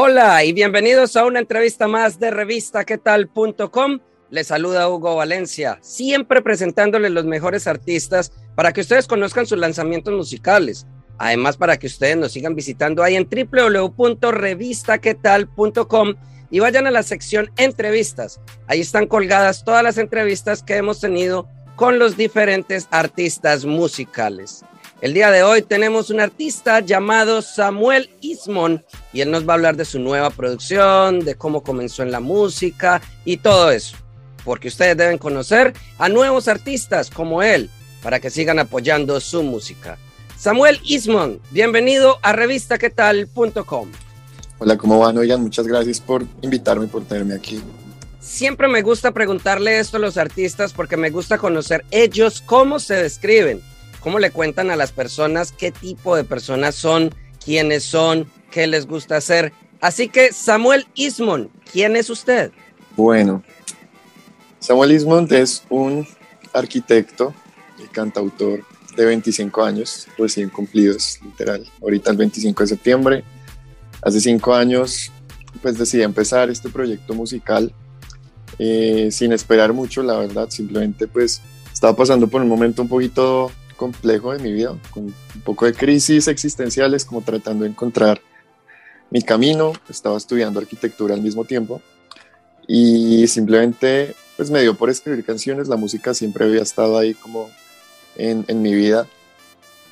Hola y bienvenidos a una entrevista más de revistaquetal.com. Les saluda Hugo Valencia, siempre presentándoles los mejores artistas para que ustedes conozcan sus lanzamientos musicales. Además, para que ustedes nos sigan visitando ahí en www.revistaquetal.com y vayan a la sección entrevistas. Ahí están colgadas todas las entrevistas que hemos tenido con los diferentes artistas musicales. El día de hoy tenemos un artista llamado Samuel Ismon y él nos va a hablar de su nueva producción, de cómo comenzó en la música y todo eso. Porque ustedes deben conocer a nuevos artistas como él para que sigan apoyando su música. Samuel Ismon, bienvenido a revistaquetal.com. Hola, ¿cómo van? Oigan, muchas gracias por invitarme, por tenerme aquí. Siempre me gusta preguntarle esto a los artistas porque me gusta conocer ellos cómo se describen cómo le cuentan a las personas qué tipo de personas son, quiénes son, qué les gusta hacer. Así que Samuel Ismond, ¿quién es usted? Bueno, Samuel Ismond es un arquitecto y cantautor de 25 años, recién cumplidos, literal, ahorita el 25 de septiembre. Hace cinco años, pues decidí empezar este proyecto musical eh, sin esperar mucho, la verdad, simplemente pues estaba pasando por un momento un poquito complejo de mi vida, con un poco de crisis existenciales, como tratando de encontrar mi camino. Estaba estudiando arquitectura al mismo tiempo y simplemente pues me dio por escribir canciones. La música siempre había estado ahí como en, en mi vida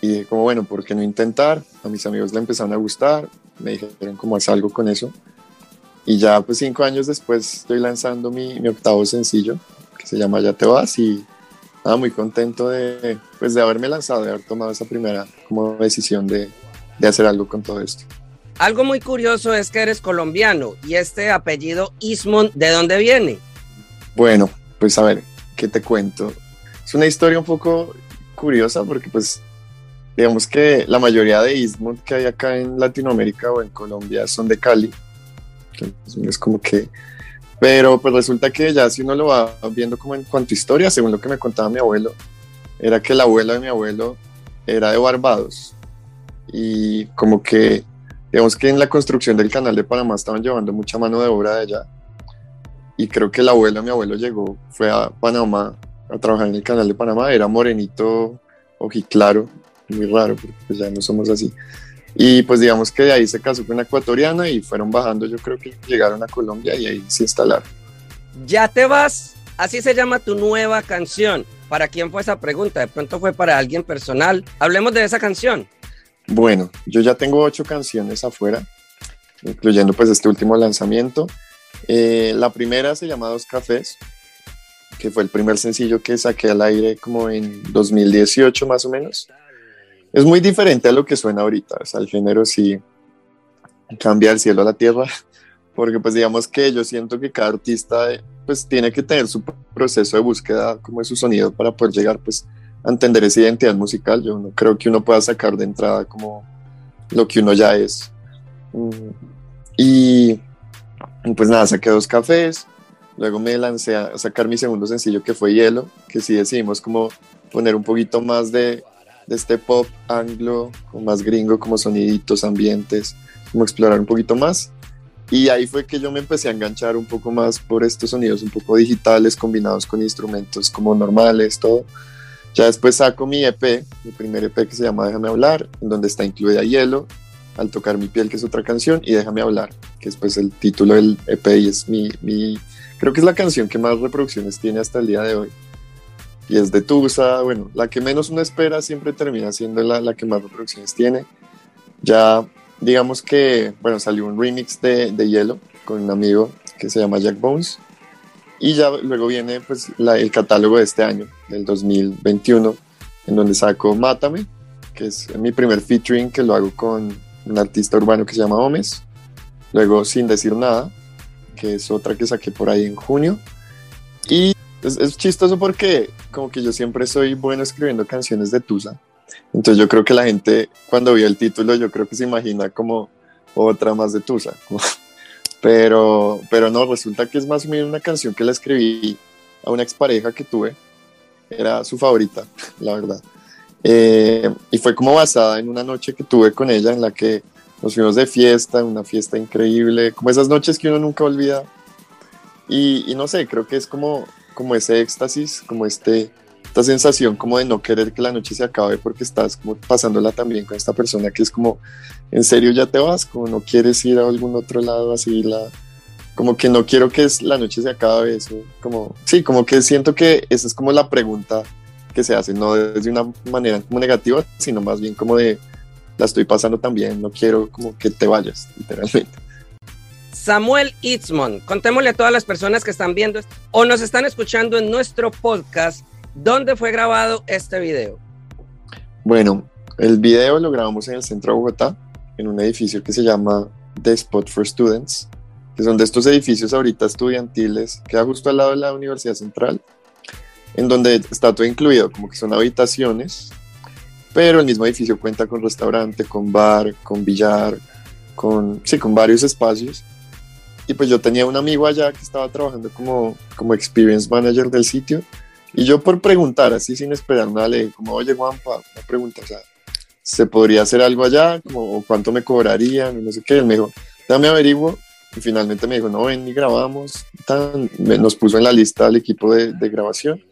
y dije como bueno, ¿por qué no intentar? A mis amigos le empezaron a gustar, me dijeron como haz algo con eso. Y ya pues cinco años después estoy lanzando mi, mi octavo sencillo que se llama Ya te vas y muy contento de, pues, de haberme lanzado, de haber tomado esa primera como decisión de, de hacer algo con todo esto. Algo muy curioso es que eres colombiano y este apellido Ismond, ¿de dónde viene? Bueno, pues a ver, ¿qué te cuento? Es una historia un poco curiosa porque pues digamos que la mayoría de Ismond que hay acá en Latinoamérica o en Colombia son de Cali. Entonces, es como que pero pues resulta que ya si uno lo va viendo como en cuanto a historia, según lo que me contaba mi abuelo, era que la abuela de mi abuelo era de Barbados. Y como que, digamos que en la construcción del canal de Panamá estaban llevando mucha mano de obra de allá. Y creo que el abuelo de mi abuelo llegó, fue a Panamá a trabajar en el canal de Panamá, era morenito, ojiclaro, muy raro, porque pues ya no somos así. Y pues digamos que de ahí se casó con una ecuatoriana y fueron bajando, yo creo que llegaron a Colombia y ahí se instalaron. Ya te vas, así se llama tu nueva canción. ¿Para quién fue esa pregunta? De pronto fue para alguien personal. Hablemos de esa canción. Bueno, yo ya tengo ocho canciones afuera, incluyendo pues este último lanzamiento. Eh, la primera se llama Dos Cafés, que fue el primer sencillo que saqué al aire como en 2018 más o menos es muy diferente a lo que suena ahorita. O sea, el género sí cambia del cielo a la tierra, porque pues digamos que yo siento que cada artista pues tiene que tener su proceso de búsqueda como de su sonido para poder llegar pues a entender esa identidad musical. Yo no creo que uno pueda sacar de entrada como lo que uno ya es. Mm, y pues nada, saqué dos cafés, luego me lancé a sacar mi segundo sencillo que fue Hielo, que sí decidimos como poner un poquito más de de este pop anglo, más gringo, como soniditos, ambientes, como explorar un poquito más. Y ahí fue que yo me empecé a enganchar un poco más por estos sonidos un poco digitales combinados con instrumentos como normales, todo. Ya después saco mi EP, mi primer EP que se llama Déjame hablar, en donde está incluida Hielo, Al tocar mi piel, que es otra canción, y Déjame hablar, que es pues el título del EP y es mi, mi, creo que es la canción que más reproducciones tiene hasta el día de hoy y es de Tusa, bueno, la que menos uno espera siempre termina siendo la, la que más reproducciones tiene. Ya digamos que, bueno, salió un remix de, de Hielo con un amigo que se llama Jack Bones Y ya luego viene pues el catálogo de este año, del 2021, en donde saco Mátame, que es mi primer featuring que lo hago con un artista urbano que se llama Omes. Luego Sin Decir Nada, que es otra que saqué por ahí en junio. Y es, es chistoso porque como que yo siempre soy bueno escribiendo canciones de Tusa. Entonces yo creo que la gente cuando vio el título yo creo que se imagina como otra más de Tusa. Pero, pero no, resulta que es más menos una canción que la escribí a una expareja que tuve. Era su favorita, la verdad. Eh, y fue como basada en una noche que tuve con ella en la que nos fuimos de fiesta, una fiesta increíble, como esas noches que uno nunca olvida. Y, y no sé, creo que es como, como ese éxtasis, como este, esta sensación como de no querer que la noche se acabe porque estás como pasándola también con esta persona que es como, en serio ya te vas, como no quieres ir a algún otro lado así, la, como que no quiero que la noche se acabe, eso, como, sí, como que siento que esa es como la pregunta que se hace, no desde una manera como negativa, sino más bien como de, la estoy pasando también, no quiero como que te vayas, literalmente. Samuel Itzmon, contémosle a todas las personas que están viendo o nos están escuchando en nuestro podcast ¿Dónde fue grabado este video? Bueno, el video lo grabamos en el centro de Bogotá, en un edificio que se llama The Spot for Students, que son de estos edificios ahorita estudiantiles, queda justo al lado de la Universidad Central, en donde está todo incluido, como que son habitaciones, pero el mismo edificio cuenta con restaurante, con bar, con billar, con, sí, con varios espacios. Y pues yo tenía un amigo allá que estaba trabajando como, como experience manager del sitio y yo por preguntar, así sin esperar nada, le dije como, oye Juanpa, una pregunta, o sea, ¿se podría hacer algo allá? Como, ¿Cuánto me cobrarían? No sé qué. Él me dijo, dame averiguo. Y finalmente me dijo, no, ven y grabamos. Tan, nos puso en la lista al equipo de, de grabación.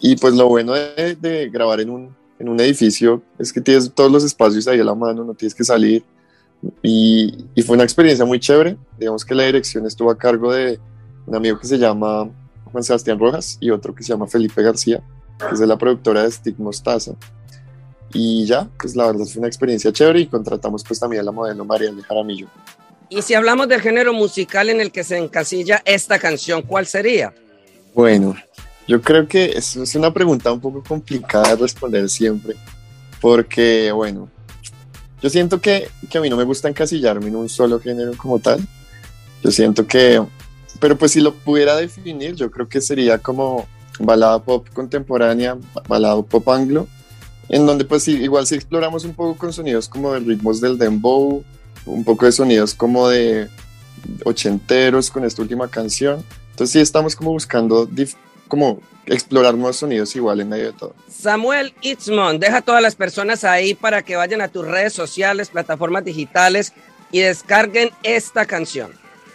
Y pues lo bueno de, de, grabar en un, en un edificio es que tienes todos los espacios ahí a la mano, no tienes que salir. Y, y fue una experiencia muy chévere. Digamos que la dirección estuvo a cargo de un amigo que se llama Juan Sebastián Rojas y otro que se llama Felipe García, que es de la productora de Stick Mostaza. Y ya, pues la verdad fue una experiencia chévere y contratamos pues también a la modelo María de Jaramillo. Y si hablamos del género musical en el que se encasilla esta canción, ¿cuál sería? Bueno, yo creo que es, es una pregunta un poco complicada de responder siempre, porque bueno, yo siento que, que a mí no me gusta encasillarme en un solo género como tal. Yo siento que pero pues si lo pudiera definir, yo creo que sería como balada pop contemporánea, balada pop anglo, en donde pues igual si exploramos un poco con sonidos como de ritmos del dembow, un poco de sonidos como de ochenteros con esta última canción. Entonces sí estamos como buscando como explorar nuevos sonidos igual en medio de todo. Samuel Itzmon, deja a todas las personas ahí para que vayan a tus redes sociales, plataformas digitales y descarguen esta canción.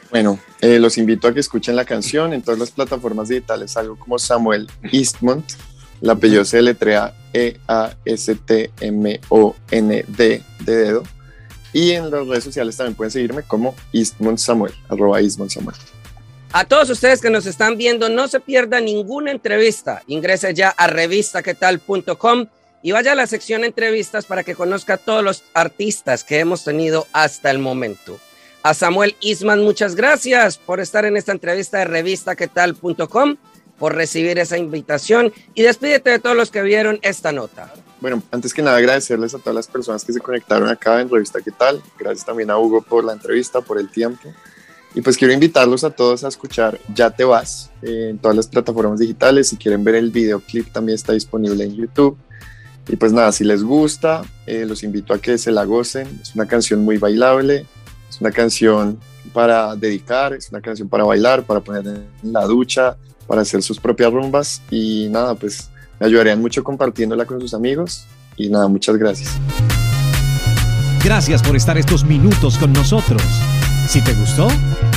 Bueno, eh, los invito a que escuchen la canción en todas las plataformas digitales, algo como Samuel Eastmont. El apellido se letrea E-A-S-T-M-O-N-D de dedo. Y en las redes sociales también pueden seguirme como Eastmont Samuel, arroba Eastmont Samuel. A todos ustedes que nos están viendo, no se pierda ninguna entrevista. Ingrese ya a revistaquetal.com y vaya a la sección entrevistas para que conozca a todos los artistas que hemos tenido hasta el momento. A Samuel Isman, muchas gracias por estar en esta entrevista de revistaquetal.com, por recibir esa invitación y despídete de todos los que vieron esta nota. Bueno, antes que nada agradecerles a todas las personas que se conectaron acá en Revista ¿Qué tal? Gracias también a Hugo por la entrevista, por el tiempo. Y pues quiero invitarlos a todos a escuchar Ya te vas eh, en todas las plataformas digitales. Si quieren ver el videoclip también está disponible en YouTube. Y pues nada, si les gusta, eh, los invito a que se la gocen. Es una canción muy bailable, es una canción para dedicar, es una canción para bailar, para poner en la ducha, para hacer sus propias rumbas y nada, pues me ayudarían mucho compartiéndola con sus amigos y nada, muchas gracias. Gracias por estar estos minutos con nosotros. Si te gustó,